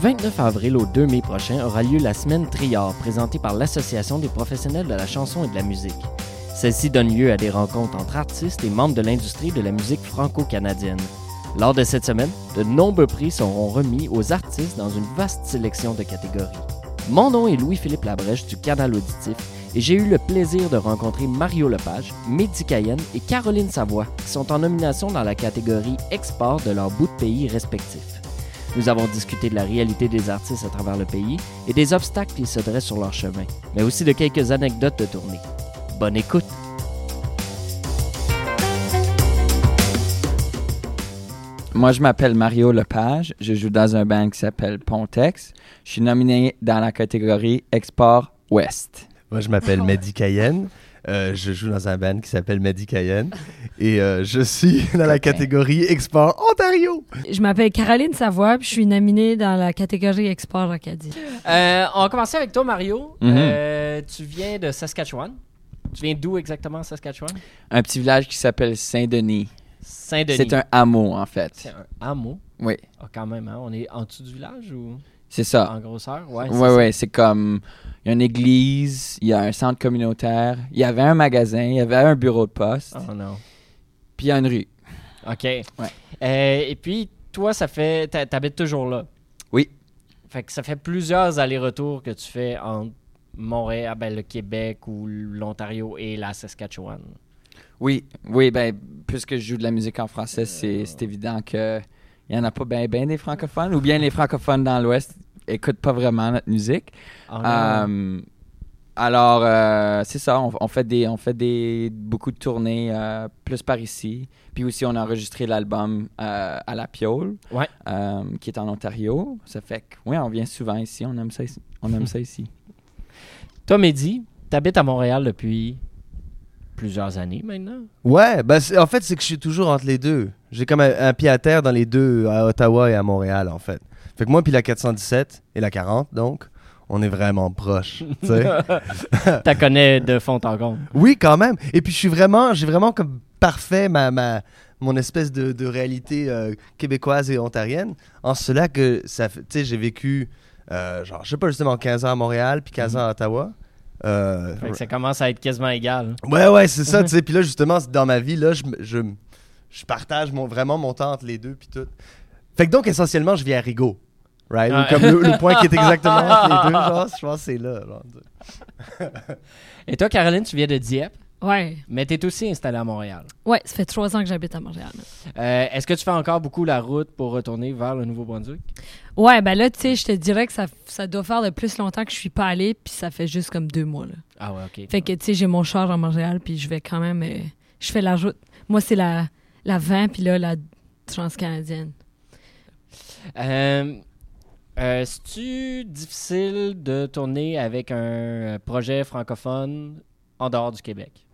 29 avril au 2 mai prochain aura lieu la semaine Triard, présentée par l'Association des professionnels de la chanson et de la musique. Celle-ci donne lieu à des rencontres entre artistes et membres de l'industrie de la musique franco-canadienne. Lors de cette semaine, de nombreux prix seront remis aux artistes dans une vaste sélection de catégories. Mon nom est Louis-Philippe Labrèche du Canal Auditif et j'ai eu le plaisir de rencontrer Mario Lepage, Mehdi Cayenne et Caroline Savoie qui sont en nomination dans la catégorie Export de leur bout de pays respectifs. Nous avons discuté de la réalité des artistes à travers le pays et des obstacles qui se dressent sur leur chemin, mais aussi de quelques anecdotes de tournée. Bonne écoute! Moi, je m'appelle Mario Lepage. Je joue dans un band qui s'appelle Pontex. Je suis nominé dans la catégorie Export Ouest. Moi, je m'appelle Mehdi Cayenne. Euh, je joue dans un band qui s'appelle Mehdi Cayenne. Et euh, je suis dans la catégorie Export Ontario. Je m'appelle Caroline Savoie, puis je suis nominée dans la catégorie Export Acadie. Euh, on va commencer avec toi, Mario. Mhm. Euh, tu viens de Saskatchewan. Tu viens d'où exactement, Saskatchewan? Un petit village qui s'appelle Saint-Denis. Saint-Denis. C'est un hameau, en fait. C'est un hameau? Oui, Ah, quand même, hein? On est en dessous du village ou? C'est ça. en grosseur? Ouais, Oui, oui, c'est comme. Il y a une église, il y a un centre communautaire, il y avait un magasin, il y avait un bureau de poste. Oh non. puis il y a une rue. OK. Euh, et puis, toi, ça fait. T'habites toujours là? Oui. Fait que ça fait plusieurs allers-retours que tu fais entre Montréal, ben, le Québec ou l'Ontario et la Saskatchewan. Oui, oui, ben, puisque je joue de la musique en français, c'est c'est évident que il y en a pas bien ben des francophones, ou bien les francophones dans l'Ouest écoutent pas vraiment notre musique. Oh non. Euh, alors, euh, c'est ça, on, on fait des, on fait des beaucoup de tournées euh, plus par ici. Puis aussi, on a enregistré l'album à la Piole, Ouais. qui est en Ontario. Ça fait que, oui, on vient souvent ici. On aime ça, ici. On aime ça ici. Toi, Mehdi, t'habites à Montréal depuis plusieurs années maintenant. Ouais, c'est- en fait, c'est que je suis toujours entre les deux. J'ai comme un, un pied à terre dans les deux, à Ottawa et à Montréal, en fait. Fait que moi, puis la 417 et la 40, donc, on est vraiment proches. tu connais de fond en comble. oui, quand même. Et puis, je suis vraiment, j'ai vraiment comme parfait ma, ma, mon espèce de, de réalité euh, québécoise et ontarienne. En cela que, ça fait- tu sais, j'ai vécu, euh, genre, je sais pas, justement 15 ans à Montréal, puis 15 ans à Ottawa. Euh, Fait que ça commence à être quasiment égal. Ouais, ouais, c'est ça, tu sais. Puis là, justement, dans ma vie, là, je, je, je partage mon, vraiment mon temps entre les deux, puis tout. Fait que donc, essentiellement, je vis à Rigaud. Right? Ou. Comme le, le point qui est exactement entre les deux, genre, je pense que c'est là. genre. Et toi, Caroline, tu viens de Dieppe, Ouais. mais t'es aussi installée à Montréal. Ouais, ça fait trois ans que j'habite à Montréal. Euh, Est-ce que tu fais encore beaucoup la route pour retourner vers le Nouveau-Brunswick? Ouais, ben là, tu sais, je te dirais que ça, ça doit faire le plus longtemps que je suis pas allée, puis ça fait juste comme deux mois, là. Ah ouais, OK. Fait que, tu sais, j'ai mon char à Montréal, puis je vais quand même... euh, je fais la route. Moi, c'est la, la 20, puis là, la transcanadienne. Euh, euh, C'est-tu difficile de tourner avec un euh, projet francophone en dehors du Québec?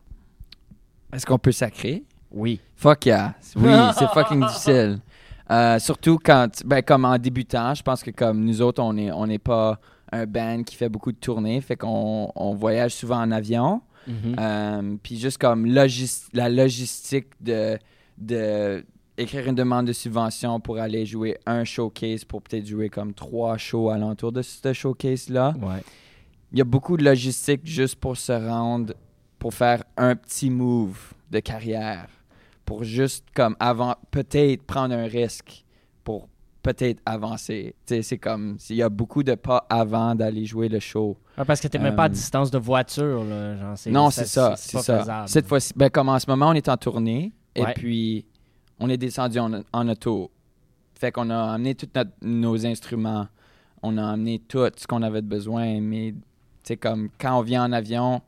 Est-ce qu'on peut sacrer? Oui. Fuck yeah. Oui, c'est fucking difficile. Euh, surtout quand, ben, comme en débutant, je pense que comme nous autres, on n'est on n'est pas un band qui fait beaucoup de tournées, fait qu'on on voyage souvent en avion. Mhm. Euh, puis juste comme logis- la logistique de, de écrire une demande de subvention pour aller jouer un showcase pour peut-être jouer comme trois shows alentour de ce showcase-là. Ouais. Il y a beaucoup de logistique juste pour se rendre, pour faire un petit move de carrière, pour juste comme avant, peut-être prendre un risque pour peut-être avancer. Tu sais, c'est comme, il y a beaucoup de pas avant d'aller jouer le show. Ah, parce que t'es même pas à Euh, distance de voiture, là. Genre, c'est- Non, c'est ça, C'est c'est ça. faisable. Cette fois-ci, ben, comme en ce moment, on est en tournée et puis on est descendu en, en auto. Fait qu'on a amené tous nos instruments, on a amené tout ce qu'on avait besoin, mais tu sais, comme quand on vient en avion,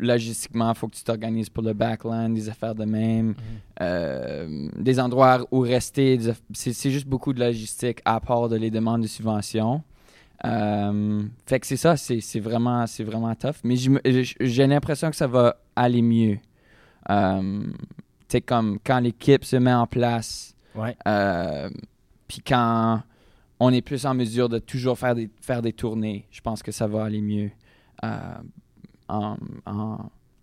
logistiquement, il faut que tu t'organises pour le backland, des affaires de même, euh, des endroits où rester. C'est juste beaucoup de logistique à part de les demandes de subvention. Euh, fait que c'est ça, c'est vraiment, vraiment tough. Mais j'ai l'impression que ça va aller mieux. Euh, tu comme quand l'équipe se met en place, Ouais. euh, puis quand on est plus en mesure de toujours faire des, faire des tournées, je pense que ça va aller mieux euh,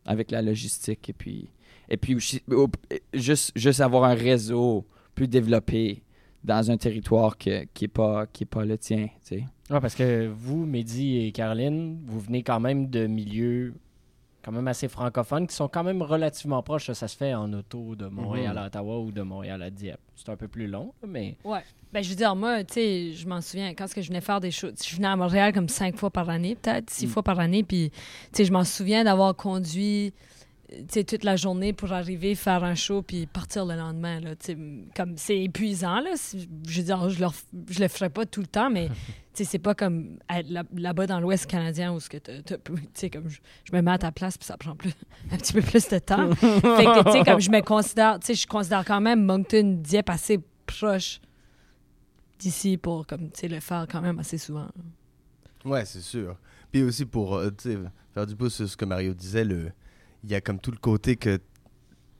avec la logistique. Et puis, et puis aussi, au- juste, juste avoir un réseau plus développé dans un territoire qui n'est pas, est pas le tien. tu sais. Parce que vous, Mehdi et Caroline, vous venez quand même de milieux quand même assez francophones qui sont quand même relativement proches. Ça se fait en auto de Montréal Mhm. à Ottawa ou de Montréal à Dieppe. C'est un peu plus long, mais... Ouais. Ben, je veux dire, moi, tu sais, je m'en souviens, quand que je venais faire des shows, je venais à Montréal comme cinq fois par année, peut-être, six Mm. fois par année, puis, tu sais, je m'en souviens d'avoir conduit, toute la journée pour arriver, faire un show, puis partir le lendemain, là, comme, c'est épuisant, là, je veux dire, je je le ferais pas tout le temps, mais, c'est pas comme là-bas dans l'Ouest canadien où ce que t'as- t'as- tu sais, comme, je, je me mets à ta place, puis ça prend plus, un petit peu plus de temps. fait que, tu sais, comme je me considère, tu sais, je considère quand même Moncton, Dieppe assez proche d'ici pour comme tu sais le faire quand même assez souvent. Ouais, c'est sûr. Puis aussi pour euh, tu sais, faire du pouce sur ce que Mario disait, le il y a comme tout le côté que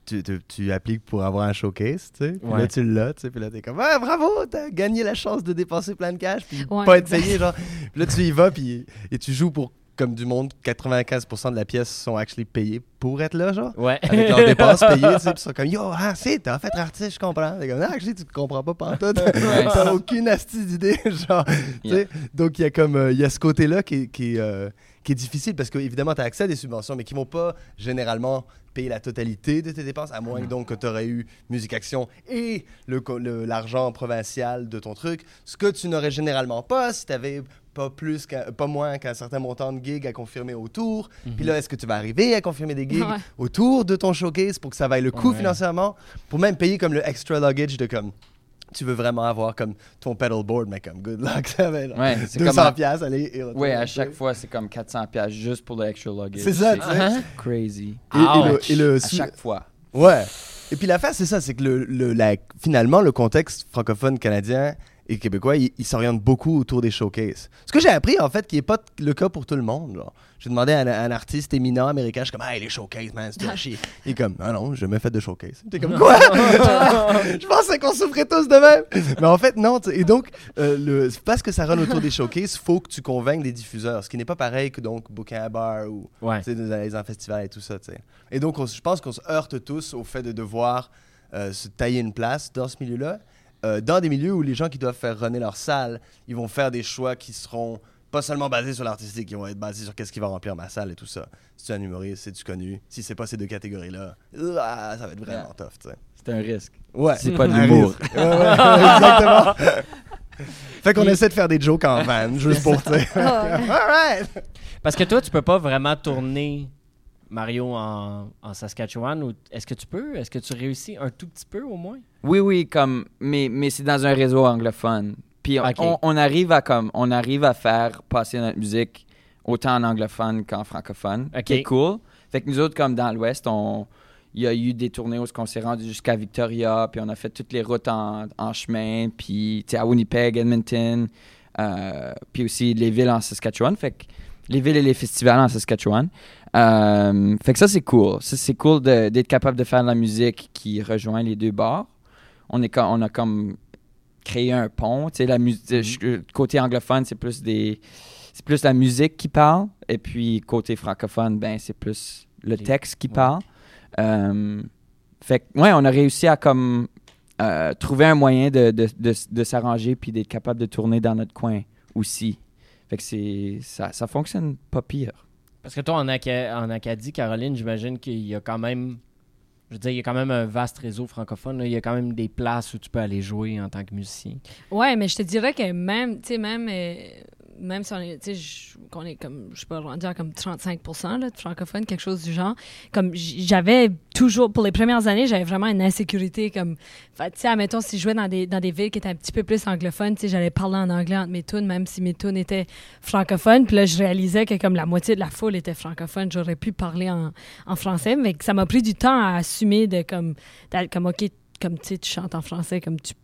tu, tu, tu appliques pour avoir un showcase, tu sais. Puis Ouais. là, tu l'as, tu sais. Puis là, t'es comme, ah, bravo, t'as gagné la chance de dépenser plein de cash, puis Ouais, pas être exact. payé, genre. Puis là, tu y vas, puis et tu joues pour, comme du monde, 95% de la pièce sont actually payés pour être là, genre. Ouais. Avec leurs dépenses payées, tu sais. Sont comme, yo, ah, c'est, t'es en fait artiste, je comprends. T'es comme, ah, actually, tu te comprends pas pantoute. T'as aucune astuce d'idée, genre. Yeah. Donc, il y a comme, euh, il y a ce côté-là qui, est- qui, euh, qui est difficile parce que, évidemment, tu as accès à des subventions, mais qui vont pas généralement payer la totalité de tes dépenses, à moins que donc que tu aurais eu Musique Action et le co- le- l'argent provincial de ton truc, ce que tu n'aurais généralement pas si tu avais pas plus qu'un- pas moins qu'un certain montant de gigs à confirmer autour. Puis là, est-ce que tu vas arriver à confirmer des gigs Ouais. autour de ton showcase pour que ça vaille le coup Ouais. financièrement, pour même payer comme le extra luggage de comme tu veux vraiment avoir comme ton pedalboard, mais comme good luck, ça va être Ouais, c'est 200 comme à- piastres, aller et retour, Ouais, à chaque fois, c'est comme 400 pièces juste pour le extra luggage. C'est ça, tu sais. Hein? crazy. Et, et le, et le À chaque fois. Ouais. Et puis l'affaire, c'est ça, c'est que le, le- la- finalement, le contexte francophone canadien et québécois, il, il s'oriente beaucoup autour des showcases. Ce que j'ai appris, en fait, qui n'est pas le cas pour tout le monde. genre. J'ai demandé à un, à un artiste éminent américain, je suis comme, hey, les showcases, man, c'est chier. Il est comme, ah non, j'ai jamais fait de showcase. T'es comme, quoi? je pensais qu'on souffrait tous de même. Mais en fait, non. Et donc, euh, le, parce que ça run autour des showcases, faut que tu convainques des diffuseurs. Ce qui n'est pas pareil que donc booker un bar ou Ouais. les en festivals et tout ça. Et donc, je pense qu'on se heurte tous au fait de devoir euh, se tailler une place dans ce milieu-là. Euh, dans des milieux où les gens qui doivent faire runner leur salle, ils vont faire des choix qui seront pas seulement basés sur l'artistique, ils vont être basés sur qu'est-ce qui va remplir ma salle et tout ça. Si tu es un humoriste, si tu connu, si c'est pas ces deux catégories-là, ah, ça va être vraiment tough, tu sais. C'est un risque. Ouais. C'est pas de l'humour. risque. Ouais, ouais, exactement. fait qu'on essaie de faire des jokes en van, juste pour, tu sais. Alright! Parce que toi, tu peux pas vraiment tourner Mario en, en Saskatchewan. Est-ce que tu peux? Est-ce que tu réussis un tout petit peu au moins? Oui, oui, comme, mais, mais c'est dans un réseau anglophone. Puis on, Ok. on- on arrive à comme, on arrive à faire passer notre musique autant en anglophone qu'en francophone. Ok. qui est cool. Fait que nous autres, comme dans l'Ouest, on, il y a eu des tournées où on s'est rendu jusqu'à Victoria, puis on a fait toutes les routes en, en chemin, puis à Winnipeg, Edmonton, euh, puis aussi les villes en Saskatchewan. Fait que les villes et les festivals en Saskatchewan. Euh, fait que ça, c'est cool. Ça, c'est cool de- d'être capable de faire de la musique qui rejoint les deux bords. On, est, on a comme créé un pont. Tu sais, la musique, je- côté anglophone, c'est plus des c'est plus la musique qui parle, et puis côté francophone, ben c'est plus le Les- texte qui ouais. parle. Euh, fait que, ouais, on a réussi à comme euh, trouver un moyen de, de, de, de s'arranger puis d'être capable de tourner dans notre coin aussi. Fait que c'est ça, ça fonctionne pas pire. Parce que toi, en, Aca- en Acadie, Caroline, j'imagine qu'il y a quand même. Je veux dire, il y a quand même un vaste réseau francophone. là. Il y a quand même des places où tu peux aller jouer en tant que musicien. Ouais, mais je te dirais que même, tu sais, même, euh, même si on est, tu sais, qu'on est comme, je sais pas, rendu à comme 35 là, de francophones, quelque chose du genre. Comme j'avais toujours, pour les premières années, j'avais vraiment une insécurité. Comme, tu sais, admettons, si je jouais dans des, dans des villes qui étaient un petit peu plus anglophones, tu sais, j'allais parler en anglais entre mes tunes, même si mes tunes étaient francophones. Puis là, je réalisais que comme la moitié de la foule était francophone, j'aurais pu parler en, en français. Mais que ça m'a pris du temps à assumer de comme, comme, OK, comme tu tu chantes en français, comme tu sais,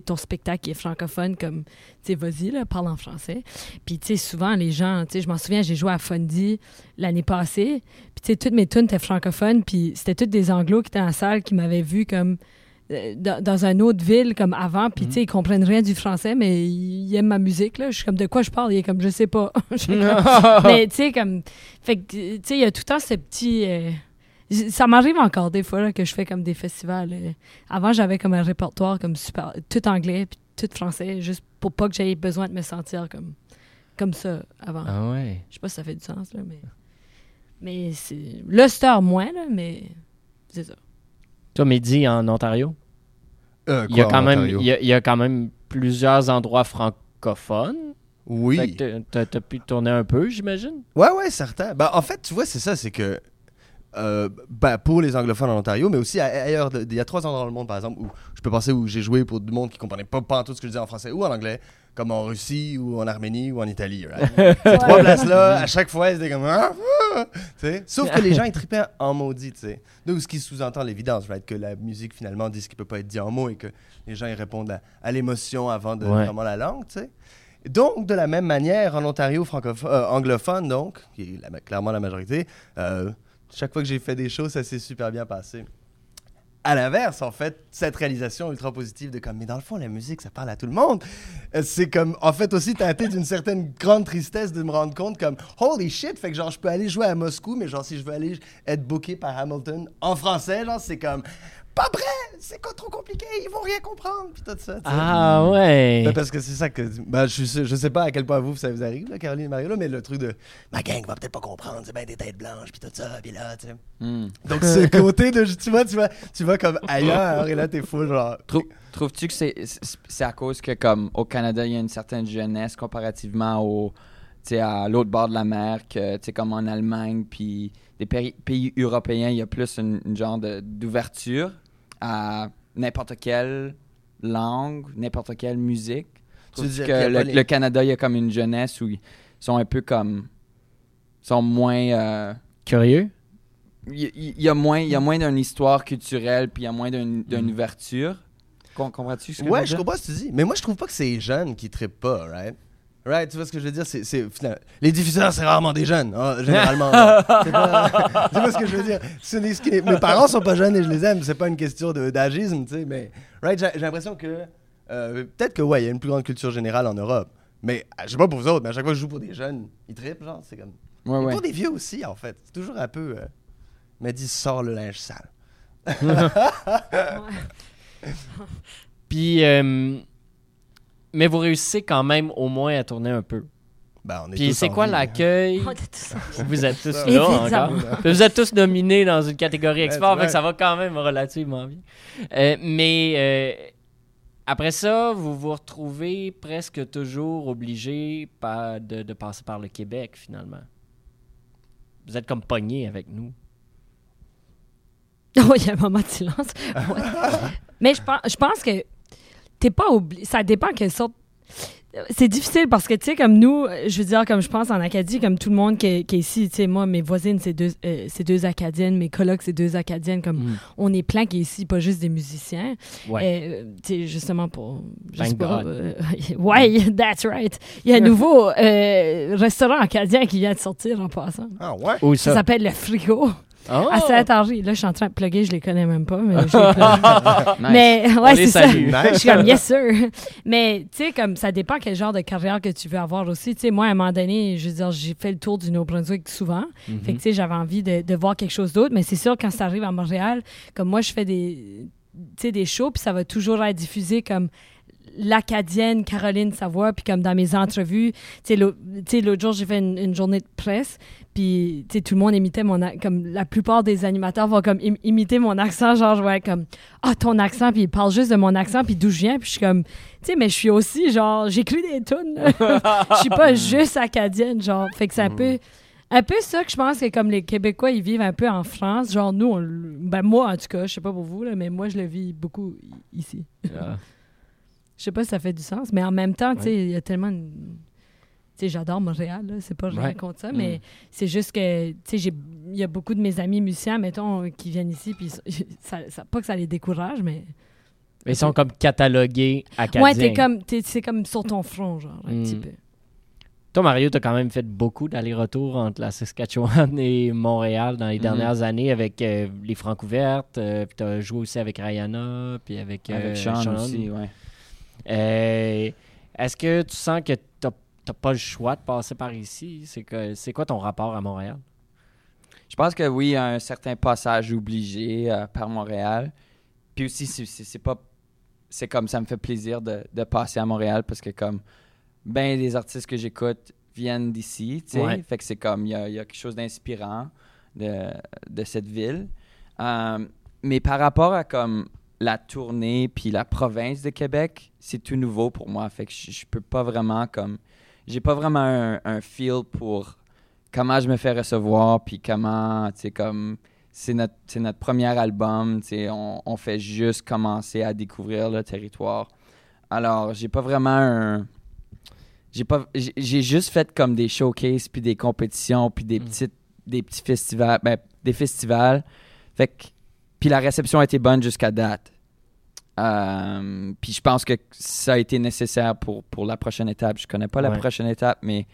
ton spectacle est francophone, comme, tu vas-y, parle en français. Puis, tu sais, souvent, les gens, tu sais, je m'en souviens, j'ai joué à Fundy l'année passée, puis, tu sais, toutes mes tunes étaient francophones, puis c'était toutes des anglos qui étaient en salle qui m'avaient vu comme euh, dans, dans une autre ville comme avant, puis, tu sais, ils comprennent rien du français, mais ils aiment ma musique, là. Je suis comme, de quoi je parle? Il est comme, je sais pas. Comme- mais, tu sais, comme, fait que, tu sais, il y a tout le temps ce petit... euh, ça m'arrive encore des fois là, que je fais comme des festivals. euh. Avant, j'avais comme un répertoire comme super, tout anglais, puis tout français, juste pour pas que j'aie besoin de me sentir comme, comme ça avant. Ah ouais. Je sais pas si ça fait du sens, là, mais. Mais c'est. Le star moins, là, mais. C'est ça. Toi, Mehdi, en Ontario, Euh, il y, a quand même, il, y a, il y a quand même plusieurs endroits francophones. Fait Oui. que t'as- t'as pu tourner un peu, j'imagine? Ouais, ouais, certain. Ben, en fait, tu vois, c'est ça, c'est que euh, ben, pour les anglophones en Ontario, mais aussi ailleurs, il y a trois endroits dans le monde, par exemple, où je peux penser où j'ai joué pour du monde qui comprenait pas, pas tout ce que je disais en français ou en anglais, comme en Russie ou en Arménie ou en Italie. right? Ces trois places-là, à chaque fois, c'était comme. Ah, ah. Sauf que les gens, ils tripaient en maudit, sais. Donc, ce qui sous-entend l'évidence, right? Que la musique, finalement, dit ce qui peut pas être dit en mots et que les gens, ils répondent à, à l'émotion avant de Ouais. vraiment la langue, sais. Donc, de la même manière, en Ontario francophone, euh, anglophone, donc, qui est la- clairement la majorité, euh, chaque fois que j'ai fait des choses, ça s'est super bien passé. À l'inverse, en fait, cette réalisation ultra positive de comme, mais dans le fond, la musique, ça parle à tout le monde. Euh, C'est comme, en fait, aussi teinté d'une certaine grande tristesse de me rendre compte comme, holy shit, fait que genre, je peux aller jouer à Moscou, mais genre, si je veux aller être booké par Hamilton en français, genre, c'est comme, pas prêt, c'est quoi trop compliqué, ils vont rien comprendre, puis tout ça. Ah ouais. Ben, parce que c'est ça que. Ben, je, je sais pas à quel point vous, ça vous arrive, là, Caroline et Mario, là, mais le truc de ma gang va peut-être pas comprendre, c'est bien des têtes blanches, puis tout ça, puis là, tu sais. Hmm. Donc, ce côté de. Tu vois, tu vois, tu vas comme ailleurs, et là, t'es fou, genre. Trou- Trouves-tu que c'est à cause que, comme, au Canada, il y a une certaine jeunesse comparativement au, à l'autre bord de la mer, que, tu sais, comme en Allemagne, puis des pays, européens, il y a plus une, une genre d'ouverture? À n'importe quelle langue, n'importe quelle musique. Tu dirais que le, pas les- le Canada, il y a comme une jeunesse où ils sont un peu comme. sont moins. euh, Curieux? il y, a moins, il y a moins d'une histoire culturelle, puis il y a moins d'une d'une ouverture. Com- Comprends-tu ce que Ouais, je comprends ce que tu dis. Mais moi, je trouve pas que c'est les jeunes qui trippent pas, right? Right, tu vois ce que je veux dire? C'est, c'est, les diffuseurs, c'est rarement des jeunes, hein, généralement. c'est, pas, tu vois ce que je veux dire? Ce est- mes parents sont pas jeunes et je les aime. C'est pas une question de, d'agisme, tu sais. Mais, right, j'ai, l'impression que. euh, peut-être que, ouais, il y a une plus grande culture générale en Europe. Mais, je sais pas pour vous autres, mais à chaque fois que je joue pour des jeunes, ils trippent, genre, c'est comme. Ouais, Et ouais. Pour des vieux aussi, en fait. C'est toujours un peu. Euh, m'a dit, sors le linge sale. Puis, euh, mais vous réussissez quand même au moins à tourner un peu. Ben, on est Puis c'est quoi l'accueil? Vous êtes tous là encore. Vous êtes tous nominés dans une catégorie export, fait que ça va quand même relativement bien. Euh, mais euh, après ça, vous vous retrouvez presque toujours obligé par- de, de passer par le Québec, finalement. Vous êtes comme pogné avec nous. Oh, il y a un moment de silence. Ouais. Mais je pense, je pense que t'es pas obligé. Ça dépend quelle sorte. C'est difficile parce que, tu sais, comme nous, je veux dire, comme je pense en Acadie, comme tout le monde qui est, qui est ici, tu sais, moi, mes voisines, c'est deux, euh, c'est deux Acadiennes, mes colocs, c'est deux Acadiennes, comme Mm. on est plein qui est ici, pas juste des musiciens. Ouais. Euh, tu sais, justement pour. je Thank sais pas, God. euh, ouais, that's right. Il y a un nouveau euh, restaurant acadien qui vient de sortir en passant. Ah, ouais? Où Ça? Ça? s'appelle Le Frigo Oh! à Saint-Henri. Là, je suis en train de plugger, je les connais même pas, mais je les plug. Nice. Mais ouais, c'est ça. Je suis comme yes sir. Mais tu sais comme ça dépend quel genre de carrière que tu veux avoir aussi. Tu sais moi à un moment donné, je veux dire, j'ai fait le tour du Nouveau-Brunswick souvent. Mhm. Fait que tu sais j'avais envie de, de voir quelque chose d'autre, mais c'est sûr quand ça arrive à Montréal, comme moi je fais des tu sais des shows puis ça va toujours être diffusé comme l'acadienne Caroline Savoie puis comme dans mes entrevues tu sais l'autre jour j'ai fait une, une journée de presse puis tu sais tout le monde imitait mon comme la plupart des animateurs vont comme im- imiter mon accent genre être comme ah ton accent puis ils parlent juste de mon accent puis d'où je viens puis je suis comme tu sais mais je suis aussi genre j'écris des tunes. Je suis pas juste acadienne genre. Fait que c'est un peu un peu ça que je pense que comme les Québécois ils vivent un peu en France. Genre nous on ben moi en tout cas je sais pas pour vous là, mais moi je le vis beaucoup ici. je sais pas si ça fait du sens, mais en même temps, tu sais, il y a tellement. une- Tu sais, j'adore Montréal, là, c'est pas rien Ouais. contre ça, Mm. mais c'est juste que, tu sais, j'ai- il y a beaucoup de mes amis musiciens, mettons, qui viennent ici, puis ça, ça- pas que ça les décourage, mais. Ils sont comme catalogués acadiens. Ouais, t'es comme, t'es- c'est comme sur ton front, genre, un Mm. petit peu. Toi, Mario, tu as quand même fait beaucoup d'allers-retours entre la Saskatchewan et Montréal dans les Mhm. dernières années avec euh, les Francs ouvertes. euh, puis tu as joué aussi avec Rihanna, puis avec, euh, Avec Sean, aussi, ouais. Euh, Est-ce que tu sens que tu n'as pas le choix de passer par ici? C'est quoi ton rapport à Montréal? Je pense que oui, il y a un certain passage obligé euh, par Montréal. Puis aussi, c'est- pas c'est comme ça me fait plaisir de, de passer à Montréal parce que comme ben les artistes que j'écoute viennent d'ici, tu sais. Ouais. Fait que c'est comme il y a, il y a quelque chose d'inspirant de, de cette ville. Euh, mais par rapport à comme la tournée puis la province de Québec, c'est tout nouveau pour moi. Fait que je, je peux pas vraiment comme j'ai pas vraiment un, un feel pour comment je me fais recevoir puis comment tu sais comme c'est notre c'est notre premier album, tu sais on, on fait juste commencer à découvrir le territoire. Alors, j'ai pas vraiment un j'ai pas j'ai j'ai juste fait comme des showcases puis des compétitions puis des Mm. petites des petits festivals ben, des festivals. Fait que puis la réception a été bonne jusqu'à date. Euh, puis je pense que ça a été nécessaire pour, pour la prochaine étape. Je connais pas la Ouais. prochaine étape, mais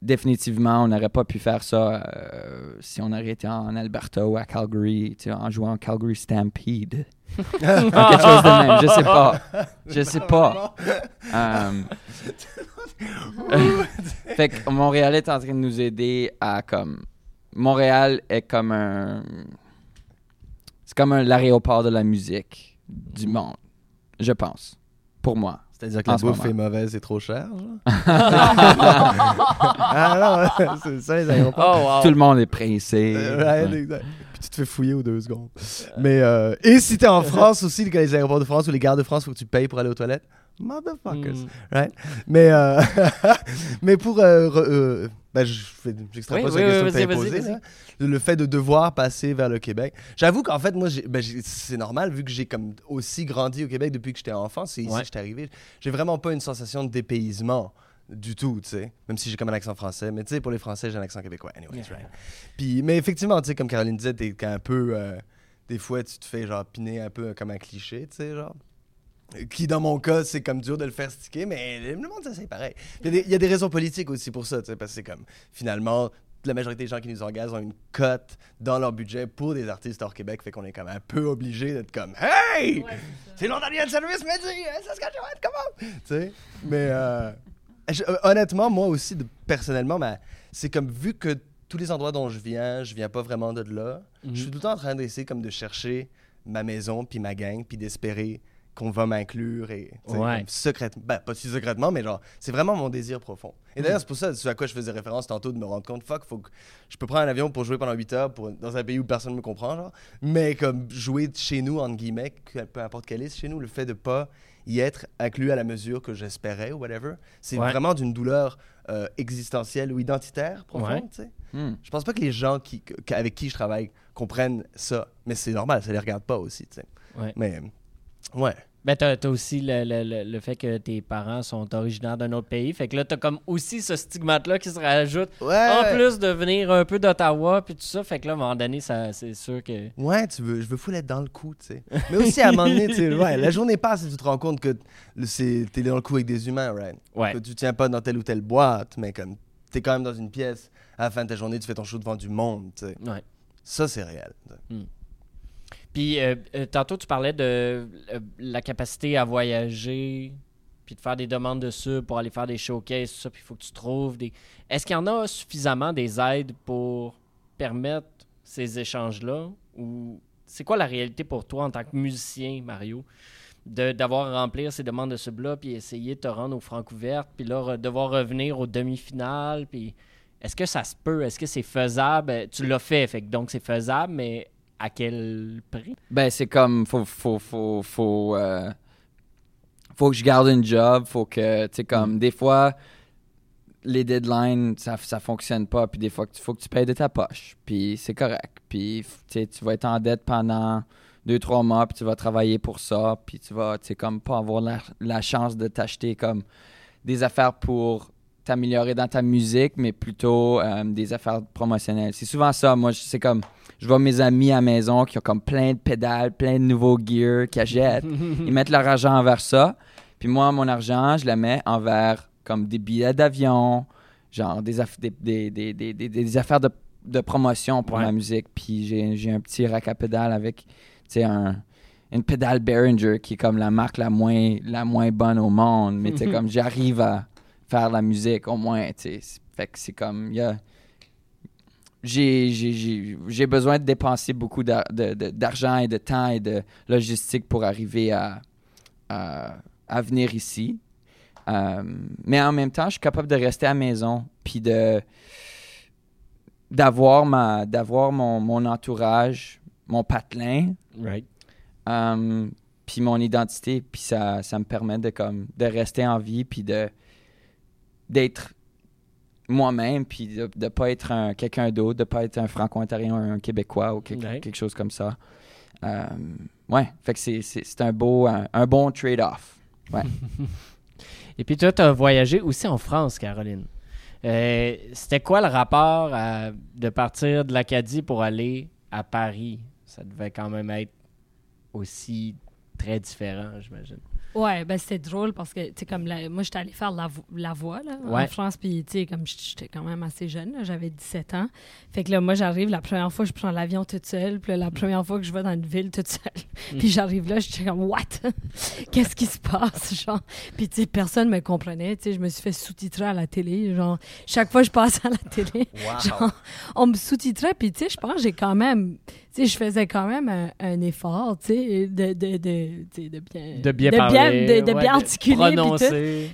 définitivement, on n'aurait pas pu faire ça euh, si on aurait été en Alberta ou à Calgary, tu sais, en jouant Calgary Stampede. Ou quelque chose de même, je sais pas. Je sais pas. Euh, fait que Montréal est en train de nous aider à comme. Montréal est comme un. C'est comme l'aéroport de la musique du monde, je pense. Pour moi. C'est-à-dire que En la bouffe moment. est mauvaise et trop chère, genre? ah non, c'est ça les aéroports. Oh, wow. Tout le monde est pressé. Euh, ouais, Ouais. exact. Puis tu te fais fouiller aux deux secondes. Mais, euh, et si t'es en France aussi, les les aéroports de France ou les gares de France, faut que tu payes pour aller aux toilettes? Motherfuckers. Mm. Right? Mais, euh, mais pour. Euh, re- euh, ben, j'extrapole Oui, la question oui, que posée. Le fait de devoir passer vers le Québec. J'avoue qu'en fait, moi, ben, c'est normal vu que j'ai comme aussi grandi au Québec depuis que j'étais enfant. C'est ici Ouais. que j'étais arrivé. J'ai vraiment pas une sensation de dépaysement du tout, tu sais. Même si j'ai comme un accent français. Mais tu sais, pour les Français, j'ai un accent québécois. Anyways, Yeah. right? Puis, mais effectivement, tu sais, comme Caroline disait, t'es un peu. euh, des fois, tu te fais genre piner un peu comme un cliché, tu sais, genre. Qui, dans mon cas, c'est comme dur de le faire sticker, mais le monde, ça, c'est pareil. Il y, a des, il y a des raisons politiques aussi pour ça, tu sais, parce que c'est comme, finalement, la majorité des gens qui nous engagent ont une cote dans leur budget pour des artistes hors Québec, fait qu'on est comme un peu obligé d'être comme, hey! c'est l'Ontarien de service, mais dis, hein, Saskatchewan, comment? Tu sais, mais euh, je- euh, honnêtement, moi aussi, personnellement, ben, c'est comme, vu que tous les endroits dont je viens, je viens pas vraiment de là, Mhm. je suis tout le temps en train d'essayer comme de chercher ma maison, puis ma gang, puis d'espérer qu'on va m'inclure et Ouais. secrètement, ben, pas si secrètement, mais genre, c'est vraiment mon désir profond. Et d'ailleurs, c'est pour ça, ce à quoi je faisais référence tantôt, de me rendre compte, fuck, faut que je peux prendre un avion pour jouer pendant 8 heures pour, dans un pays où personne ne me comprend, genre, mais comme jouer chez nous, entre guillemets, peu importe quel est chez nous, le fait de pas y être inclus à la mesure que j'espérais ou whatever, c'est Ouais. vraiment d'une douleur euh, existentielle ou identitaire profonde, Ouais. tu sais. Hmm. Je pense pas que les gens qui, avec qui je travaille comprennent ça, mais c'est normal, ça les regarde pas aussi, tu sais. Ouais. Mais ouais. Ben, t'as, t'as aussi le, le- le- le fait que tes parents sont originaires d'un autre pays. Fait que là, t'as comme aussi ce stigmate-là qui se rajoute. Ouais. En plus de venir un peu d'Ottawa, puis tout ça. Fait que là, à un moment donné, c'est sûr que. Ouais, tu veux, je veux full être dans le coup, tu sais. Mais aussi à un moment donné, tu sais, ouais, la journée passe et tu te rends compte que t'es dans le coup avec des humains, right? Ouais. Que tu tiens pas dans telle ou telle boîte, mais comme t'es quand même dans une pièce. À la fin de ta journée, tu fais ton show devant du monde, tu sais. Ouais. Ça, c'est réel. sais. Puis euh, euh, tantôt, tu parlais de euh, la capacité à voyager, puis de faire des demandes de sub pour aller faire des showcases, tout ça, puis il faut que tu trouves des. Est-ce qu'il y en a suffisamment des aides pour permettre ces échanges-là? Ou c'est quoi la réalité pour toi en tant que musicien, Mario? De, d'avoir à remplir ces demandes de sub-là, puis essayer de te rendre aux Francouvertes, puis là, devoir revenir aux demi-finales, puis est-ce que ça se peut? Est-ce que c'est faisable? Euh, Tu l'as fait, fait donc c'est faisable, mais à quel prix? Ben, c'est comme, faut, faut, faut, faut, euh, faut que je garde une job, faut que, tu sais, comme, des fois, les deadlines, ça, ça fonctionne pas, puis des fois, il faut que tu payes de ta poche, puis c'est correct, puis, tu tu vas être en dette pendant deux, trois mois, puis tu vas travailler pour ça, puis tu vas, tu sais, comme, pas avoir la, la chance de t'acheter, comme, des affaires pour t'améliorer dans ta musique, mais plutôt euh, des affaires promotionnelles. C'est souvent ça, moi, c'est comme, je vois mes amis à la maison qui ont comme plein de pédales, plein de nouveaux gears qu'ils achètent. Ils mettent leur argent envers ça. Puis moi, mon argent, je le mets envers comme des billets d'avion, genre des, aff- des, des, des, affaires de, de promotion pour Ouais. ma musique. Puis j'ai un petit rack à pédales avec, tu sais, un, une pédale Behringer qui est comme la marque la moins, la moins bonne au monde. Mais tu sais, comme j'arrive à faire la musique au moins, tu sais. Fait que c'est comme, il y a j'ai- besoin de dépenser beaucoup d'argent et de temps et de logistique pour arriver à, à venir ici. Euh, mais en même temps, je suis capable de rester à la maison puis de d'avoir ma d'avoir mon, mon entourage, mon patelin, Right. euh, puis mon identité, puis ça, ça me permet de comme de rester en vie puis de d'être moi-même puis de, de pas être un quelqu'un d'autre, de pas être un franco-ontarien ou un québécois ou quelque, Ouais. quelque chose comme ça. Euh, ouais, fait que c'est, c'est, c'est un beau un, un bon trade-off. Et puis toi, tu as voyagé aussi en France, Caroline. Euh, C'était quoi le rapport à- de partir de l'Acadie pour aller à Paris? Ça devait quand même être aussi très différent, j'imagine. Ouais, ben c'était drôle parce que, tu sais, comme la- moi, j'étais allée faire la, vo- la voix là, Ouais. en France, puis, tu sais, comme j'étais quand même assez jeune, là, j'avais 17 ans. Fait que là, moi, j'arrive, la première fois, je prends l'avion toute seule, puis la première fois que je vais dans une ville toute seule, puis j'arrive là, j'étais comme, what? Qu'est-ce qui se passe? Genre, puis, tu sais, personne me comprenait, tu sais, je me suis fait sous-titrer à la télé, genre, chaque fois que je passe à la télé, genre, on me sous-titrait, puis, tu sais, je pense j'ai quand même, tu sais, je faisais quand même un, un effort, tu sais, de, de, de, de bien... De bien parler. de, de ouais, bien articuler, tout.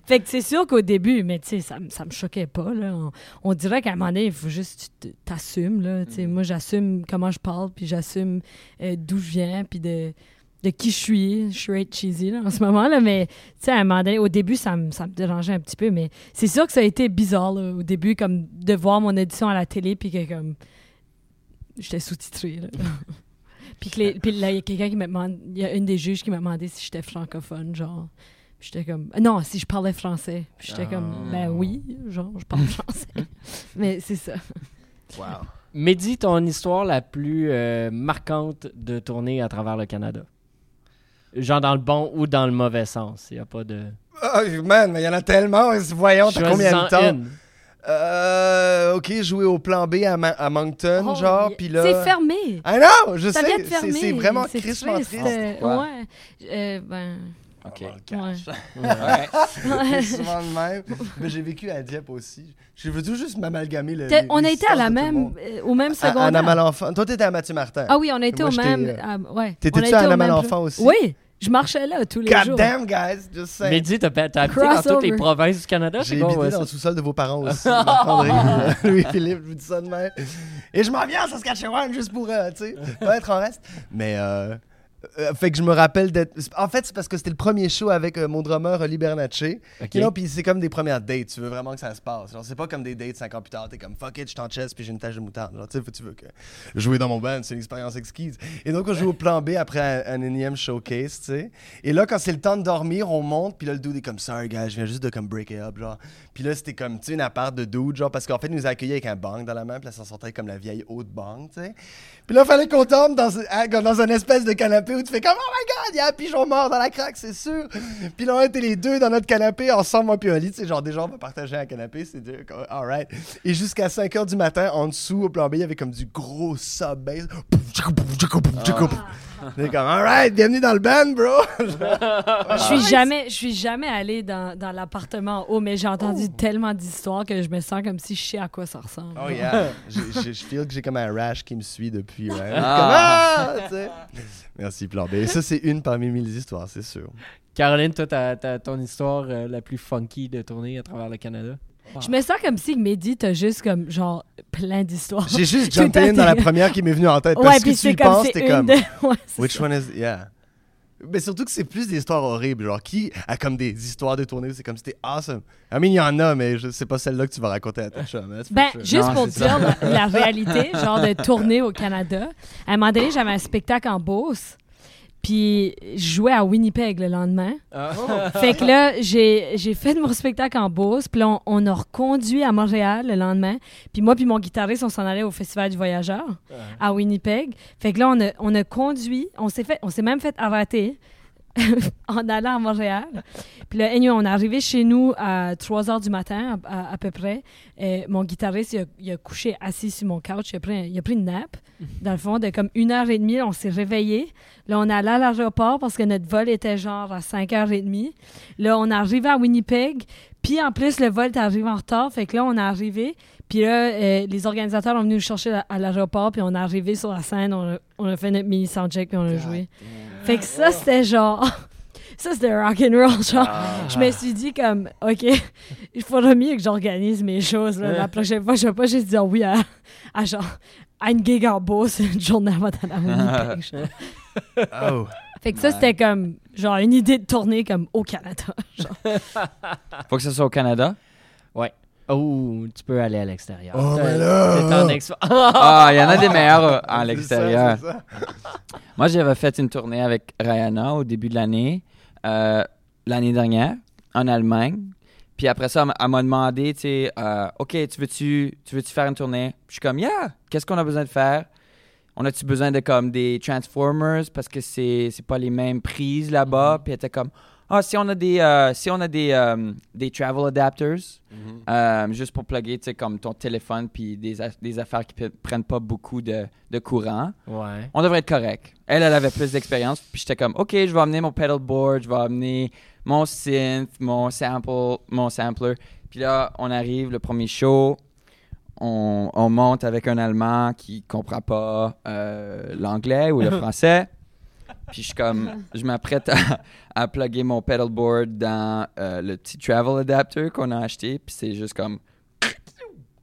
Fait que c'est sûr qu'au début, mais tu sais, ça, ça me choquait pas. Là. On, on dirait qu'à un moment donné, il faut juste que tu t'assumes. Là. Tu sais, Moi, j'assume comment je parle, puis j'assume euh, d'où je viens, puis de, de qui je suis. Je suis cheesy là, en ce moment, là, mais tu sais, à un moment donné, au début, ça me, ça me dérangeait un petit peu, mais c'est sûr que ça a été bizarre là, au début, comme de voir mon audition à la télé, puis que comme j'étais sous-titrée. là. puis que les- puis là, il y a quelqu'un qui m'a demandé, il y a une des juges qui m'a demandé si j'étais francophone, genre. J'étais comme non si je parlais français Puis j'étais comme Ah. ben oui genre je parle français mais c'est ça Wow. Mehdi, ton histoire la plus euh, marquante de tournée à travers le Canada? Genre dans le bon ou dans le mauvais sens. Il n'y a pas de. Oh, man, mais il y en a tellement. Voyons, t'as combien de temps? une. Euh, ok, jouer au plan B à, Ma- à Moncton, Oh, genre, puis là. c'est fermé Ah non, je ça sais, vient de c'est- fermer c'est vraiment C'est crissement triste, triste. euh, ouais Euh, ben OK. Oh, ouais. C'est souvent de même. Mais j'ai vécu à Dieppe aussi. Je veux tout juste m'amalgamer le. Les- on a été à la le même euh, au même À- À secondaire Anna Malenfant. Toi, t'étais à Mathieu Martin. ah oui on a été Moi, au même euh, ouais T'étais-tu à Anna même Malenfant aussi? oui je marchais là tous les God jours damn, guys. Just saying. Mehdi, t'as t'as habité dans toutes les provinces du Canada? J'ai c'est quoi, habité ouais, dans ça? le sous-sol de vos parents aussi. Marc-André, Louis-Philippe, je vous dis ça de même. Et je m'en viens à Saskatchewan juste pour, euh, tu sais, pas être en reste. Mais, euh, euh, fait que je me rappelle d'être. En fait, c'est parce que c'était le premier show avec euh, mon drummer Oli Bernatchez. Ok. You know, puis c'est comme des premières dates. Tu veux vraiment que ça se passe. Genre, c'est pas comme des dates cinq ans plus tard. T'es comme fuck it, je suis en chest puis j'ai une tache de moutarde. Genre, tu sais, tu veux que jouer dans mon band, c'est une expérience exquise. Et donc, on joue au plan B après un, un énième showcase, tu sais. Et là, quand c'est le temps de dormir, on monte, puis là, le dude est comme sorry, gars, je viens juste de comme break it up, genre. Puis là, c'était comme, tu sais, une appart de dude, genre, parce qu'en fait, il nous a accueillis avec un bang dans la main, puis là, ça sortait comme la vieille haute bang, tu sais. Puis là, fallait qu'on tombe dans, dans un espèce de canapé où tu fais comme, oh my god, il y a un pigeon mort dans la craque, c'est sûr. Puis là, on était les deux dans notre canapé, ensemble, moi puis Oli, tu sais, genre, déjà, on va partager un canapé, c'est dur, comme, alright. Et jusqu'à 5 h du matin, en dessous, au plan B, il y avait comme du gros sub bass. C'est comme, alright, bienvenue dans le band, bro. Je suis jamais, je suis jamais allée dans, dans l'appartement en haut, mais j'ai entendu tellement d'histoires que je me sens comme si je sais à quoi ça ressemble. Oh yeah. Je feel que j'ai comme un rash qui me suit depuis. Ouais. Comme, Ah. ah, tu sais. Merci, plan B. Ça, c'est une parmi mille histoires, c'est sûr. Caroline, toi, t'as ton histoire euh, la plus funky de tournée à travers le Canada? Je me sens comme si Mehdi t'as juste comme genre plein d'histoires. J'ai juste jumpé in dans la première qui m'est venue en tête. Ouais, Parce que tu y comme penses, t'es comme. de... ouais, c'est Which ça. one is. Yeah. Mais surtout que c'est plus des histoires horribles. Genre, qui a comme des histoires de tournée où c'est comme c'était awesome? I mean, il y en a, mais je sais pas celle-là que tu vas raconter à ta chum. hein, Ben, sure. juste Non, pour dire la, la réalité, genre de tourner au Canada. À un moment donné, j'avais un spectacle en Beauce, puis je jouais à Winnipeg le lendemain. Fait que là, j'ai j'ai fait mon spectacle en Beauce, puis là, on, on a reconduit à Montréal le lendemain. Puis moi puis mon guitariste, on s'en allait au Festival du Voyageur à Winnipeg. Fait que là, on a, on a conduit, on s'est fait, on s'est même fait arrêter en allant à Montréal. Puis là, anyway, on est arrivé chez nous à 3 heures du matin, à, à- à peu près. Mon guitariste, il a, il a couché assis sur mon couch. Il a pris, un- il a pris une nappe. Dans le fond, de comme une heure et demie, on s'est réveillé. Là, on est allé à l'aéroport parce que notre vol était genre à 5h30. Là, on est arrivé à Winnipeg. Puis en plus, le vol est arrivé en retard. Fait que là, on est arrivé. Puis là, euh, les organisateurs ont venu nous chercher à, à l'aéroport. Puis on est arrivé sur la scène. On a, on a fait notre mini soundcheck. Puis on a joué. Fait que ça, c'était genre. ça c'était rock and roll, genre. Ah. Je me suis dit comme, ok, il faudrait mieux que j'organise mes choses. là. La prochaine fois, je vais pas juste dire oui à, à genre à une gig en une journée avant d'aller à genre. Oh. Fait que ça c'était comme genre une idée de tournée comme au Canada. Faut que ce soit au Canada? Oh, tu peux aller à l'extérieur. Oh, mais là! en Ah, il y en a des meilleurs euh, à C'est l'extérieur. Moi, j'avais fait une tournée avec Rihanna au début de l'année, euh, l'année dernière, en Allemagne. Puis après ça, elle m'a- demandé, tu sais, euh, OK, tu veux-tu tu veux faire une tournée? Puis je suis comme, yeah, qu'est-ce qu'on a besoin de faire? On a-tu besoin de comme des Transformers? Parce que c'est c'est pas les mêmes prises là-bas? Puis elle était comme, ah, si on a des, euh, si on a des, euh, des travel adapters, euh, juste pour plugger, tu sais, comme ton téléphone, puis des, des affaires qui prennent pas beaucoup de, de courant Ouais. on devrait être correct. Elle, elle avait plus d'expérience. Puis j'étais comme, OK, je vais amener mon pedalboard, je vais amener mon synth, mon sample, mon sampler. Puis là, on arrive, le premier show, on, on monte avec un Allemand qui comprend pas l'anglais ou le français. Puis je suis comme, je m'apprête à, à plugger mon pedalboard dans euh, le petit travel adapter qu'on a acheté. Puis c'est juste comme,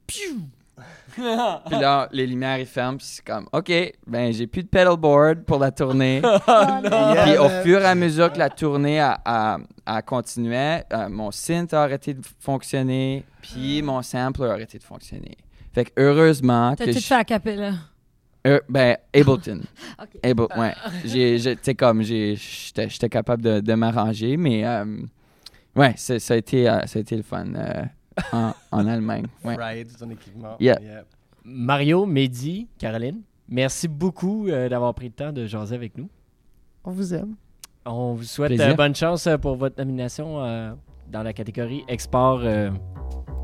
puis là, les lumières, ils ferment. Puis c'est comme, OK, ben j'ai plus de pedalboard pour la tournée. Yeah, Puis au man. fur et à mesure que la tournée a, a- a continué, euh, mon synth a arrêté de fonctionner, puis mon sampler a arrêté de fonctionner. Fait que heureusement T'as que tout je- fait à capella. Euh, ben Ableton, Ok. Able, ouais, j'ai, j'ai- tu sais comme j'ai, j'étais, j'étais capable de, de m'arranger, mais euh, ouais, c'est- ça a été, euh, ça a été le fun euh, en, en Allemagne. Ouais. Ton équipement. Yeah. Mario, Mehdi, Caroline, merci beaucoup euh, d'avoir pris le temps de jaser avec nous. On vous aime. On vous souhaite euh, bonne chance pour votre nomination euh, dans la catégorie Export euh,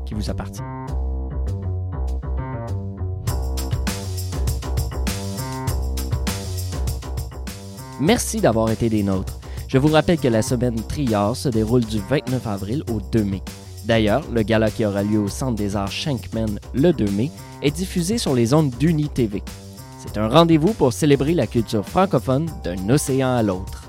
qui vous appartient. Merci d'avoir été des nôtres. Je vous rappelle que la semaine Triard se déroule du 29 avril au 2 mai. D'ailleurs, le gala qui aura lieu au Centre des Arts Schenkman le 2 mai est diffusé sur les ondes d'Uni TV. C'est un rendez-vous pour célébrer la culture francophone d'un océan à l'autre.